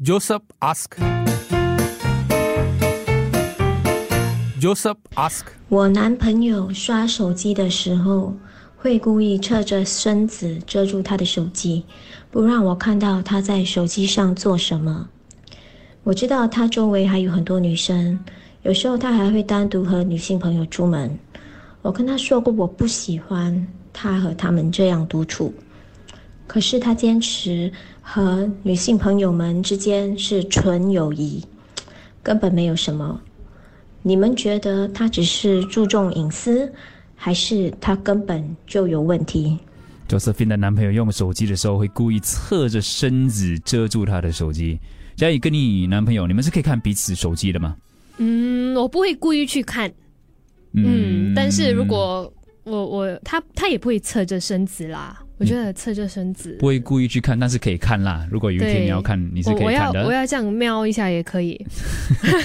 Joseph ask. Joseph ask. 我男朋友刷手机的时候，会故意侧着身子遮住他的手机，不让我看到他在手机上做什么。我知道他周围还有很多女生，有时候他还会单独和女性朋友出门。我跟他说过，我不喜欢他和他们这样独处，可是他坚持和女性朋友们之间是纯友谊，根本没有什么。你们觉得他只是注重隐私，还是他根本就有问题？Josephine 的男朋友用手机的时候会故意侧着身子遮住她的手机。佳怡跟你男朋友，你们是可以看彼此手机的吗？嗯，我不会故意去看，嗯，但是如果我我他他也不会侧着身子啦，我觉得侧着身子不会故意去看，但是可以看啦。如果有一天你要看，你是我我要可以看的。我要这样瞄一下也可以，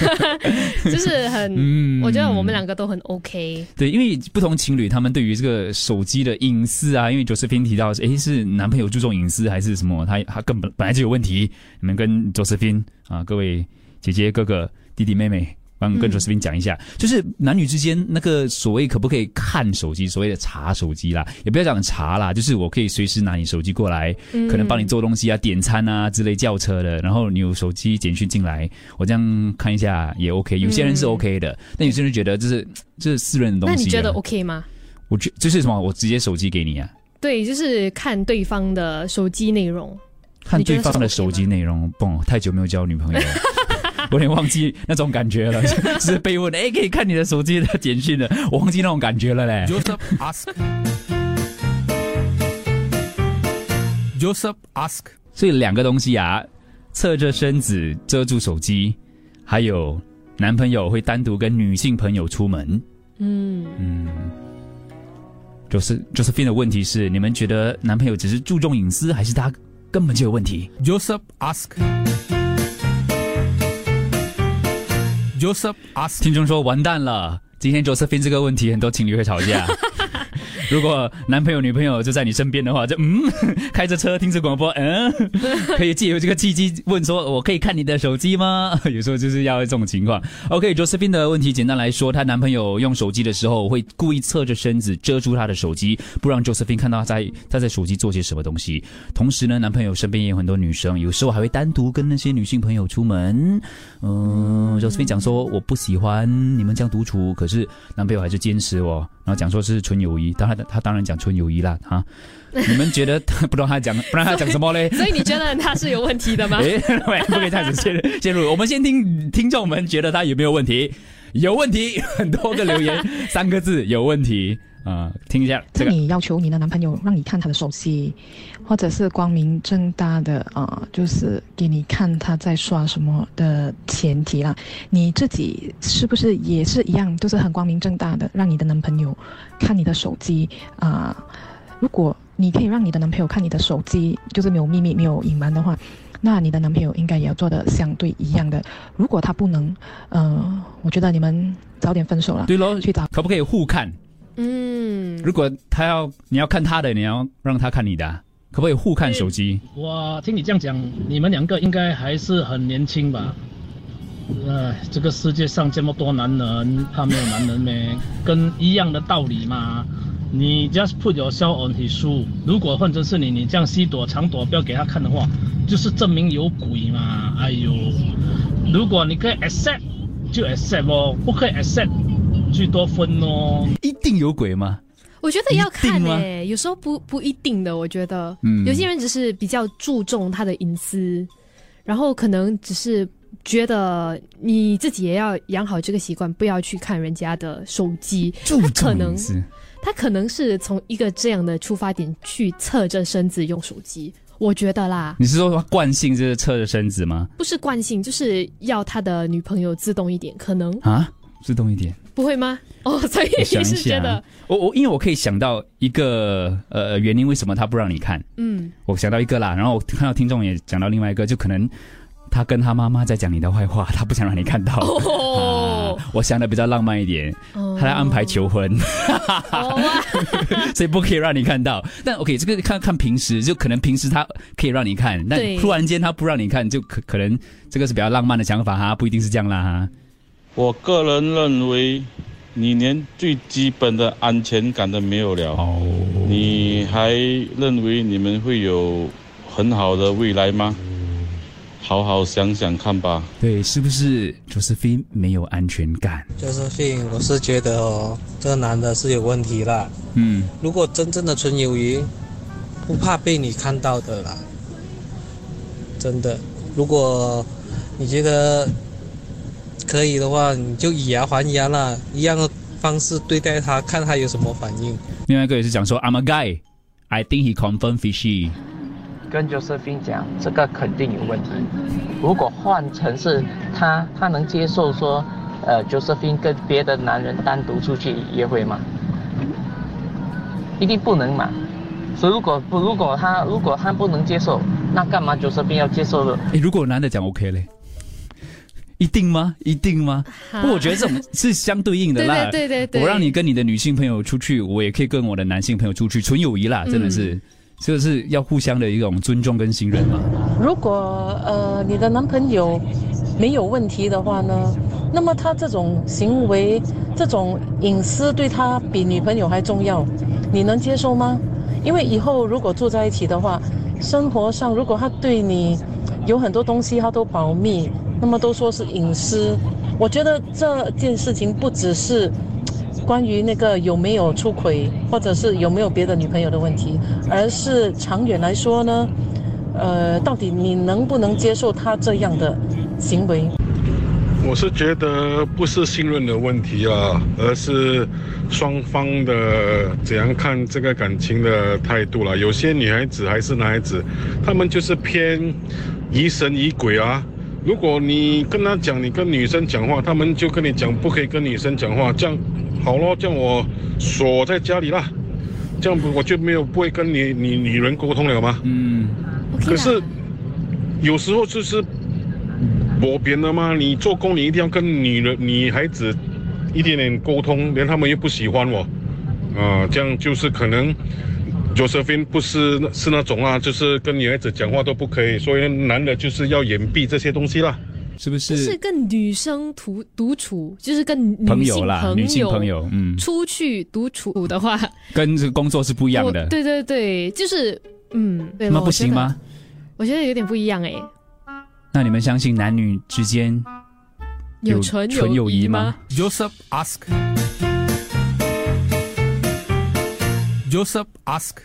就是很，嗯我觉得我们两个都很 OK。对，因为不同情侣他们对于这个手机的隐私啊，因为 Josephine 提到，诶，是男朋友注重隐私还是什么？他他根本本来就有问题。你们跟 Josephine 啊，各位姐姐、哥哥、弟弟、妹妹。帮跟嗯 Josephine 讲一下，就是男女之间那个所谓可不可以看手机，所谓的查手机啦，也不要讲查啦，就是我可以随时拿你手机过来，嗯可能帮你做东西啊、点餐啊之类叫车的，然后你有手机简讯进来，我这样看一下也 OK。有些人是嗯 OK 的，但有些人觉得这是这是私人的东西、啊。那你觉得 OK 吗？我觉就是什么？我直接手机给你啊，对，就是看对方的手机内容。看对方的手机内容。不，太久没有交女朋友有点忘记那种感觉了。只是被问，哎，可以看你的手机的简讯了，我忘记那种感觉了嘞。Joseph ask. Joseph ask. 所以两个东西啊，侧着身子遮住手机，还有男朋友会单独跟女性朋友出门。嗯，嗯，就是 Josephine 的问题是，你们觉得男朋友只是注重隐私，还是他根本就有问题？Joseph ask. Joseph ask. 听众说完蛋了，今天 Josephin 这个问题，很多情侣会吵架。如果男朋友、女朋友就在你身边的话，就嗯，开着车听着广播，嗯，可以借由这个契机问说：“我可以看你的手机吗？”有时候就是要这种情况。OK，Josephine、的问题简单来说，她男朋友用手机的时候会故意侧着身子遮住她的手机，不让 Josephine 看到她在她在手机做些什么东西。同时呢，男朋友身边也有很多女生，有时候还会单独跟那些女性朋友出门。嗯，Josephine 讲说我不喜欢你们这样独处，可是男朋友还是坚持哦，然后讲说是纯友谊，当然他当然讲纯友谊啦哈。你们觉得 不知道他讲，不然他讲什么嘞？所以你觉得他是有问题的吗？哎，不可以这样子陷入。我们先听听众们觉得他有没有问题？有问题，很多个留言，三个字有问题啊、听一下这你要求你的男朋友让你看他的手机，或者是光明正大的啊、呃就是给你看他在刷什么的前提啦，你自己是不是也是一样，就是很光明正大的让你的男朋友看你的手机啊、如果你可以让你的男朋友看你的手机，就是没有秘密、没有隐瞒的话，那你的男朋友应该也要做的相对一样的。如果他不能，呃，我觉得你们早点分手了，对喽，去找可不可以互看？嗯，如果他要你要看他的，你要让他看你的啊，可不可以互看手机？我听你这样讲，你们两个应该还是很年轻吧？呃，这个世界上这么多男人，怕没有男人咩？跟一样的道理嘛。你 just put yourself on his shoe。如果换成是你，你这样西躲藏躲不要给他看的话，就是证明有鬼嘛。哎呦，如果你可以 accept 就 accept 哦，不可以 accept 最多分哦。一定有鬼吗？我觉得要看一定吗诶、有时候不不一定的。我觉得，嗯有些人只是比较注重他的隐私，然后可能只是觉得你自己也要养好这个习惯，不要去看人家的手机。注他可能重隐私他可能是从一个这样的出发点去侧着身子用手机。我觉得啦，你是说他惯性就是侧着身子吗？不是惯性，就是要他的女朋友自动一点，可能啊，自动一点。不会吗？哦，所以我想你一下是觉得，，我我因为我可以想到一个呃原因，为什么他不让你看？嗯我想到一个啦，然后我看到听众也讲到另外一个，就可能他跟他妈妈在讲你的坏话，他不想让你看到。哦啊，我想的比较浪漫一点，哦他在安排求婚，所以不可以让你看到。但 OK，这个看看平时，就可能平时他可以让你看，但突然间他不让你看，就可可能这个是比较浪漫的想法哈，不一定是这样啦哈。我个人认为，你连最基本的安全感都没有了，哦，你还认为你们会有很好的未来吗？好好想想看吧。对，是不是 Josephine 没有安全感？就是信，我是觉得哦，这个男的是有问题了。嗯，如果真正的纯友谊，不怕被你看到的啦。真的，如果你觉得可以的话，你就以牙还牙啦，一样的方式对待他，看他有什么反应。另外一个也是讲说，I'm a guy, I think he confirm fishy。跟 Josephine 讲，这个肯定有问题。如果换成是他，他能接受说，呃，Josephine 跟别的男人单独出去约会吗？一定不能嘛。所以如果不，如果他如果他不能接受，那干嘛 Josephine 要接受呢？诶，如果男的讲 OK 嘞，一定吗？一定吗？不，我觉得这种是相对应的啦。对对对对对我让你跟你的女性朋友出去，我也可以跟我的男性朋友出去，纯友谊啦，真的是，这个是要互相的一种尊重跟信任嘛。如果呃你的男朋友没有问题的话呢，那么他这种行为、这种隐私对他比女朋友还重要，你能接受吗？因为以后如果住在一起的话，生活上如果他对你有很多东西他都保密，那么都说是隐私，我觉得这件事情不只是。关于那个有没有出轨，或者是有没有别的女朋友的问题，而是长远来说呢，呃，到底你能不能接受他这样的行为？我是觉得不是信任的问题啊，而是双方的怎样看这个感情的态度啦。有些女孩子还是男孩子，他们就是偏疑神疑鬼啊。如果你跟他讲，你跟女生讲话，他们就跟你讲不可以跟女生讲话，这样好咯，这样我锁在家里啦，这样我就没有不会跟你你女人沟通了吗？嗯，可是有时候就是我别了吗？你做工你一定要跟女人、女孩子一点点沟通，连他们又不喜欢我，啊，这样就是可能 Josephine 不是是那种啊，就是跟女孩子讲话都不可以，所以男的就是要掩蔽这些东西啦。是不就是是跟女生独独处，就是跟女性朋友啦，女性朋友，嗯，出去独处的话，跟这个工作是不一样的。对对对，就是嗯，对那了不行吗？？我觉得我觉得有点不一样哎，那你们相信男女之间有纯纯友谊吗吗？Joseph ask. Joseph ask.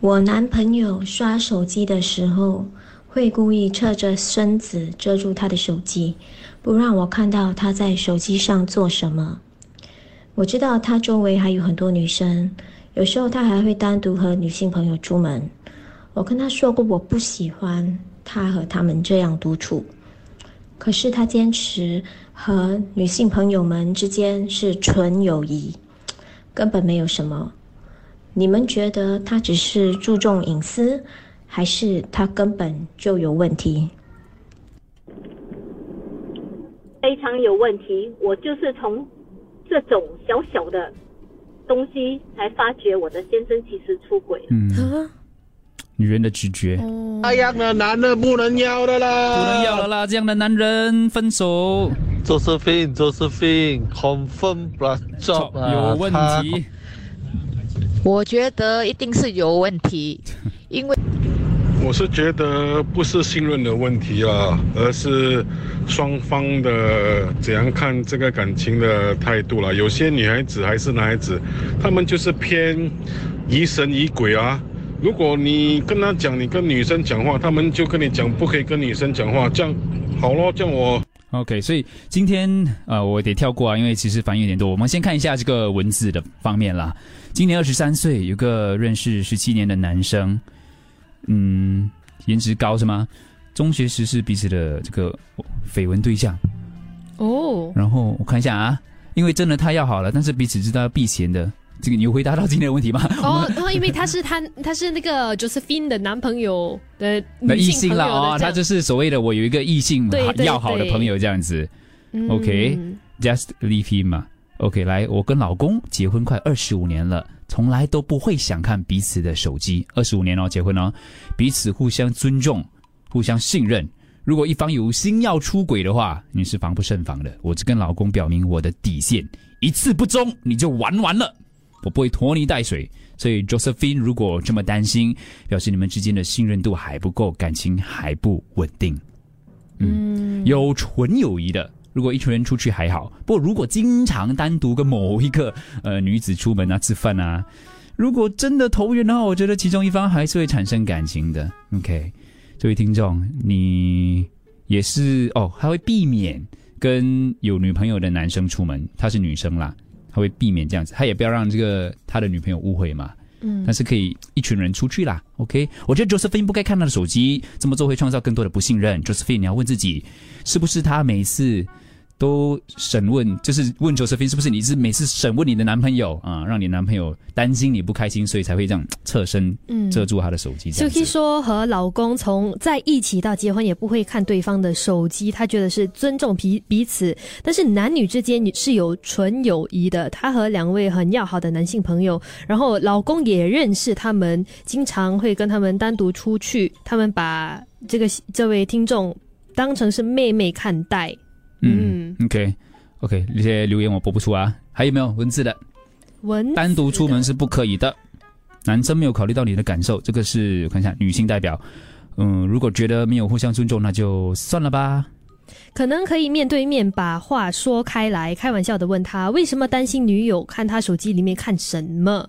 我男朋友刷手机的时候，会故意侧着身子遮住他的手机，不让我看到他在手机上做什么。我知道他周围还有很多女生，有时候他还会单独和女性朋友出门。我跟他说过，我不喜欢他和他们这样独处，可是他坚持和女性朋友们之间是纯友谊，根本没有什么。你们觉得他只是注重隐私，还是他根本就有问题？非常有问题。我就是从这种小小的东西才发觉我的先生其实出轨了。嗯，女人的直觉。那样的男的不能要的啦，不能要了啦！这样的男人分手 Josephine Josephine confirm plus job 啊有问题。我觉得一定是有问题，因为我是觉得不是信任的问题啦，而是双方的怎样看这个感情的态度啦。有些女孩子还是男孩子，他们就是偏疑神疑鬼啊。如果你跟他讲，你跟女生讲话，他们就跟你讲不可以跟女生讲话，这样好咯，这样我 OK，所以今天呃，我得跳过啊，因为其实反应有点多。我们先看一下这个文字的方面啦。今年二十三岁，有个认识十七年的男生，嗯，颜值高是吗？中学时是彼此的这个绯闻对象。哦，然后我看一下啊，因为真的太要好了，但是彼此知道要避嫌的，这个你有回答到今天的问题吗？哦，然后因为他是他他是那个 Josephine 的男朋友的那异女性了哦，他就是所谓的我有一个异性要好的朋友这样子。嗯 OK，just leave him 嘛。OK，来，我跟老公结婚快二十五年了，从来都不会想看彼此的手机。二十五年哦，结婚哦，彼此互相尊重，互相信任。如果一方有心要出轨的话，你是防不胜防的。我只跟老公表明我的底线，一次不忠你就玩完了。我不会拖泥带水。所以 Josephine 如果这么担心，表示你们之间的信任度还不够，感情还不稳定。嗯，有纯友谊的，如果一群人出去还好，不过如果经常单独跟某一个呃女子出门啊、吃饭啊，如果真的投缘的话，我觉得其中一方还是会产生感情的。OK，这位听众，你也是哦，他会避免跟有女朋友的男生出门，他是女生啦，他会避免这样子，他也不要让这个他的女朋友误会嘛。嗯但是可以一群人出去啦，OK？我觉得 Josephine 不该看他的手机，这么做会创造更多的不信任。Josephine，你要问自己，是不是他每次都审问，就是问 Josephine 是不是你是每次审问你的男朋友啊，让你男朋友担心你不开心，所以才会这样侧身嗯遮住他的手机 Suki 子。说和老公从在一起到结婚也不会看对方的手机，她觉得是尊重彼彼此。但是男女之间是有纯友谊的，她和两位很要好的男性朋友，然后老公也认识他们，经常会跟他们单独出去，他们把这个这位听众当成是妹妹看待。嗯，OK OK，这些留言我播不出啊，还有没有文字的？文单独出门是不可以的，男生没有考虑到你的感受，这个是我看一下女性代表。嗯，如果觉得没有互相尊重，那就算了吧。可能可以面对面把话说开来，开玩笑的问他为什么担心女友看他手机里面看什么？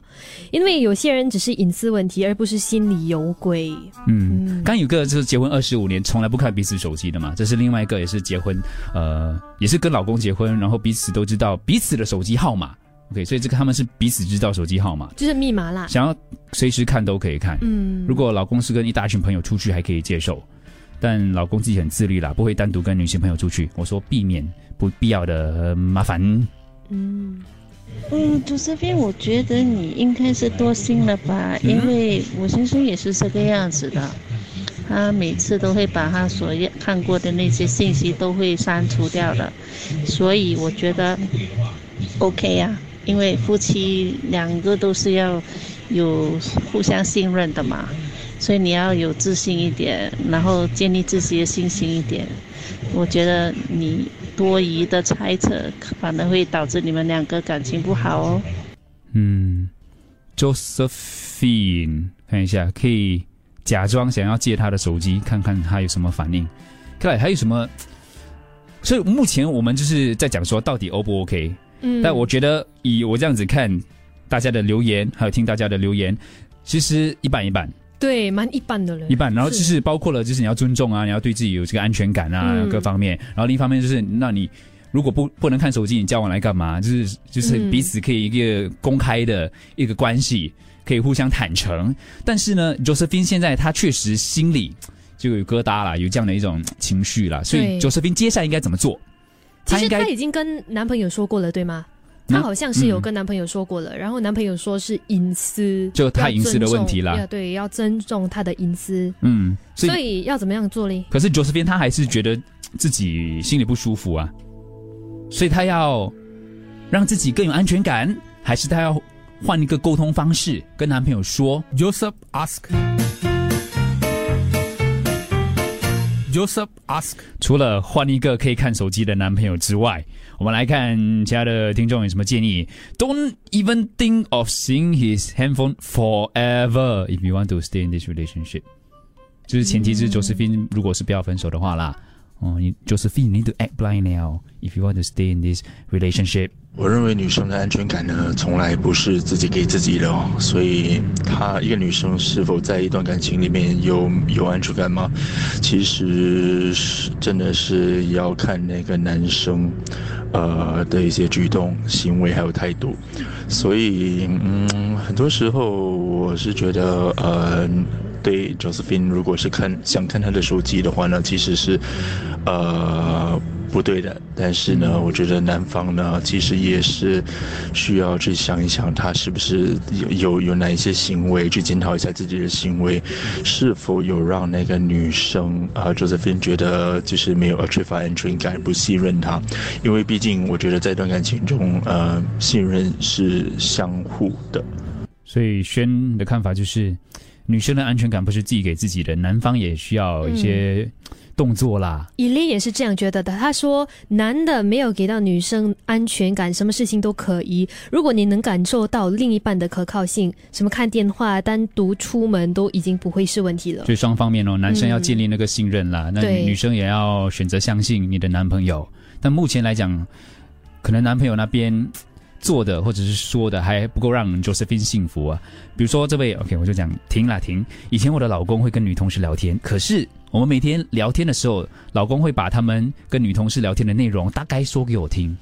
因为有些人只是隐私问题，而不是心里有鬼。嗯，刚有个就是结婚二十五年从来不看彼此手机的嘛，这是另外一个也是结婚，呃，也是跟老公结婚，然后彼此都知道彼此的手机号码。OK，所以这个他们是彼此知道手机号码，就是密码啦。想要随时看都可以看。嗯如果老公是跟一大群朋友出去还可以接受，但老公自己很自律啦，不会单独跟女性朋友出去。我说避免不必要的呃麻烦。嗯，嗯，朱世斌，我觉得你应该是多心了吧，因为我先生也是这个样子的，他每次都会把他所看过的那些信息都会删除掉的，所以我觉得 OK 呀、因为夫妻两个都是要有互相信任的嘛，所以你要有自信一点，然后建立自己的信心一点。我觉得你多疑的猜测，反而会导致你们两个感情不好哦。嗯，Josephine，看一下，可以假装想要借他的手机，看看他有什么反应。看来还有什么？所以目前我们就是在讲说，到底 O 不 OK？嗯但我觉得以我这样子看大家的留言，还有听大家的留言，其实一半一半。对，蛮一般的人。一半，然后就是包括了，就是你要尊重啊，你要对自己有这个安全感啊，嗯各方面。然后另一方面就是，那你如果不不能看手机，你交往来干嘛？就是就是嗯彼此可以一个公开的一个关系，可以互相坦诚。但是呢，Josephine 现在她确实心里就有疙瘩啦，有这样的一种情绪啦，所以对 Josephine 接下来应该怎么做？其实她已经跟男朋友说过了，对吗？那她好像是有嗯跟男朋友说过了，然后男朋友说是隐私，就她隐私的问题啦要尊重要对，要尊重他的隐私。嗯，所以所以要怎么样做呢？可是 Josephine 她还是觉得自己心里不舒服啊，所以她要让自己更有安全感，还是她要换一个沟通方式跟男朋友说？Joseph ask。Joseph ask。除了换一个可以看手机的男朋友之外，我们来看其他的听众有什么建议。Don't even think of seeing his handphone forever if you want to stay in this relationship。就是前提是 Josephine 如果是不要分手的话啦。哦，你 Josephine need to act blind now if you want to stay in this relationship。我认为女生的安全感呢，从来不是自己给自己的哦。所以，她一个女生是否在一段感情里面有有安全感吗？其实是真的是要看那个男生，呃的一些举动、行为还有态度。所以，嗯，很多时候我是觉得，呃，对 Josephine 如果是看想看他的手机的话呢，其实是，呃。不对的。但是呢，我觉得男方呢，其实也是需要去想一想，他是不是有有有哪一些行为，去检讨一下自己的行为，是否有让那个女生啊、Josephine 觉得就是没有缺乏安全感，不信任他。因为毕竟我觉得在一段感情中，呃，信任是相互的。所以轩的看法就是，女生的安全感不是自己给自己的，男方也需要一些动作啦。以琳也是这样觉得的。他说，男的没有给到女生安全感，什么事情都可以。如果你能感受到另一半的可靠性，什么看电话、单独出门都已经不会是问题了所。以双方面哦，男生要建立那个信任啦，那女生也要选择相信你的男朋友。但目前来讲，可能男朋友那边做的或者是说的还不够让 Josephine 幸福啊。比如说这位，OK，我就讲停啦停。以前我的老公会跟女同事聊天，可是我们每天聊天的时候，老公会把他们跟女同事聊天的内容大概说给我听。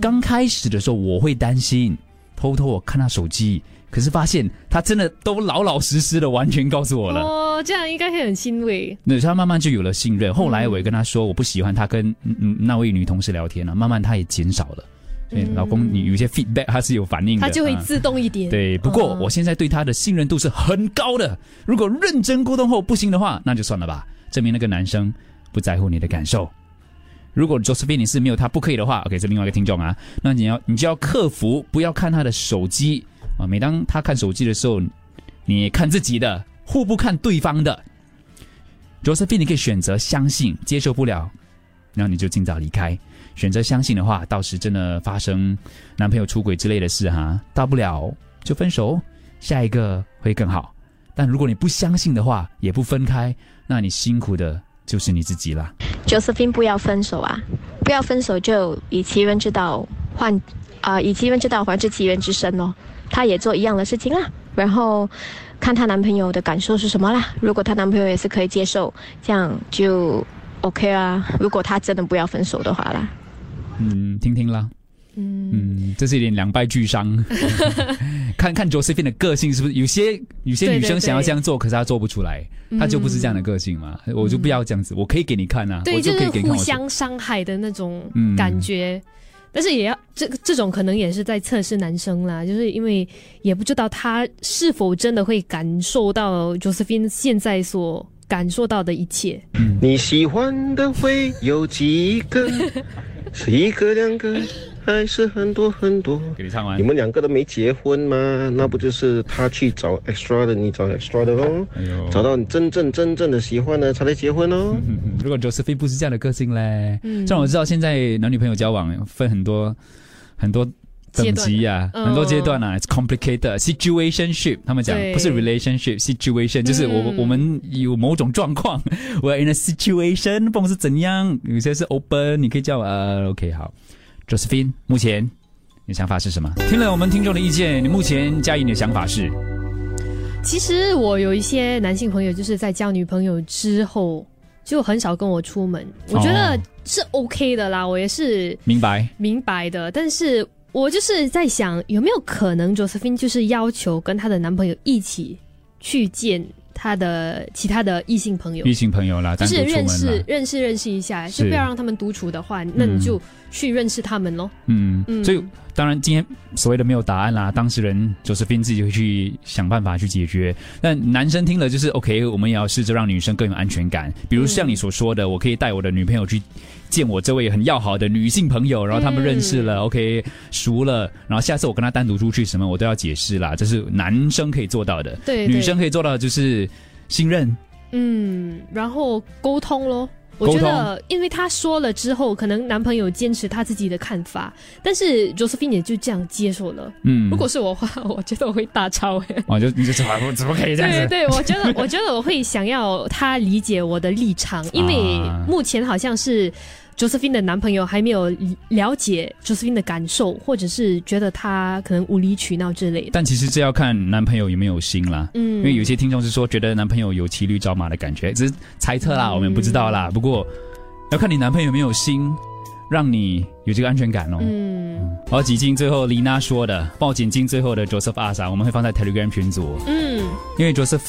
刚开始的时候，我会担心，偷偷我看他手机，可是发现他真的都老老实实的完全告诉我了。哦，这样应该会很欣慰。那他慢慢就有了信任。后来我也跟他说，我不喜欢他跟嗯嗯那位女同事聊天了、慢慢他也减少了。所以老公，你有一些 feedback，他是有反应的，啊他就会自动一点。对，不过哦我现在对他的信任度是很高的。如果认真沟通后不行的话，那就算了吧，证明那个男生不在乎你的感受。如果 Josephine 你是没有他不可以的话，OK，是另外一个听众啊，那你要你就要克服不要看他的手机啊。每当他看手机的时候，你看自己的，互不看对方的。Josephine 你可以选择相信，接受不了，然后你就尽早离开。选择相信的话，到时真的发生男朋友出轨之类的事哈，大不了就分手，下一个会更好。但如果你不相信的话，也不分开，那你辛苦的就是你自己啦。Josephine 不要分手啊！不要分手就以其人之道换啊、以其人之道还治其人之身哦。她也做一样的事情啦，然后看她男朋友的感受是什么啦。如果她男朋友也是可以接受，这样就 OK 啊。如果她真的不要分手的话啦。嗯，听听啦。嗯，这是有点两败俱伤。看看 Josephine 的个性是不是有些有些女生想要这样做，可是她做不出来，她就不是这样的个性嘛。我就不要这样子，我可以给你看啊，对，我就是可以给你看互相伤害的那种嗯感觉。但是也要这这种可能也是在测试男生啦，就是因为也不知道他是否真的会感受到 Josephine 现在所感受到的一切。你喜欢的会有几个？是一个、两个，还是很多很多？给你唱完你们两个都没结婚吗？那不就是他去找 extra 的，你找 extra 的喽？哎找到你真正真正的喜欢的，才来结婚哦。嗯 如果 Josephine 不是这样的个性嘞，嗯像我知道现在男女朋友交往分很多很多等级呀、很多阶段啊、i t s complicated situationship，他们讲不是 relationship，situation 就是我、嗯。我们有某种状况，我 in a situation，不管是怎样，有些是 open，你可以叫我呃 OK 好，Josephine，目前你的想法是什么？听了我们听众的意见，你目前嘉怡你的想法是？其实我有一些男性朋友，就是在交女朋友之后就很少跟我出门，我觉得哦。是 OK 的啦，我也是明白。明白的，但是我就是在想，有没有可能 Josephine 就是要求跟她的男朋友一起去见她的其他的异性朋友，异性朋友啦，就是认识。认识认识一下，就不要让他们独处的话，那你就去认识他们咯。嗯，嗯所以当然今天所谓的没有答案啦，当事人 Josephine 自己会去想办法去解决。但男生听了就是 OK，我们也要试着让女生更有安全感。比如像你所说的，我可以带我的女朋友去见我这位很要好的女性朋友，然后他们认识了、o k 熟了，然后下次我跟她单独出去什么，我都要解释啦，这是男生可以做到的。对对女生可以做到的就是信任。嗯，然后沟通咯。我觉得，因为他说了之后，可能男朋友坚持他自己的看法，但是 Josephine 也就这样接受了。嗯如果是我的话，我觉得我会大吵诶。哦，就你就怎么怎么可以这样子？对对，我觉得，我觉得我会想要他理解我的立场，因为啊目前好像是 Josephine 的男朋友还没有了解 Josephine 的感受，或者是觉得他可能无理取闹之类的。但其实这要看男朋友有没有心啦。嗯因为有些听众是说觉得男朋友有骑驴找马的感觉，只是猜测啦，我们不知道啦。不过要看你男朋友有没有心，让你有这个安全感哦。嗯，嗯好，几经最后丽娜说的，报警经最后的 Joseph Asa，我们会放在 Telegram 群组。嗯，因为 Joseph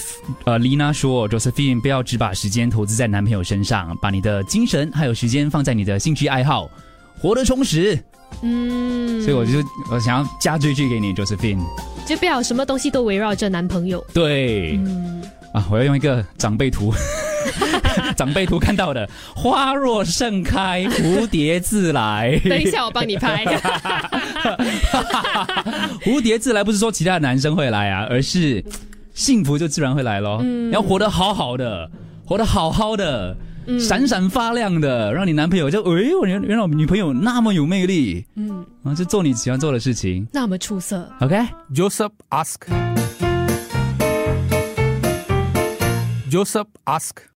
呃丽娜说，Josephine 不要只把时间投资在男朋友身上，把你的精神还有时间放在你的兴趣爱好，活得充实。嗯，所以我就我想要加这句给你，Josephine。就不要什么东西都围绕着男朋友。对，嗯，啊，我要用一个长辈图，长辈图看到的，花若盛开，蝴蝶自来。等一下我帮你拍。蝴蝶自来不是说其他的男生会来啊，而是幸福就自然会来咯。嗯要活得好好的，活得好好的，嗯闪闪发亮的，让你男朋友就哎，我原原来我女朋友那么有魅力，嗯，啊，就做你喜欢做的事情。那么出色。OK，Joseph ask. Joseph ask.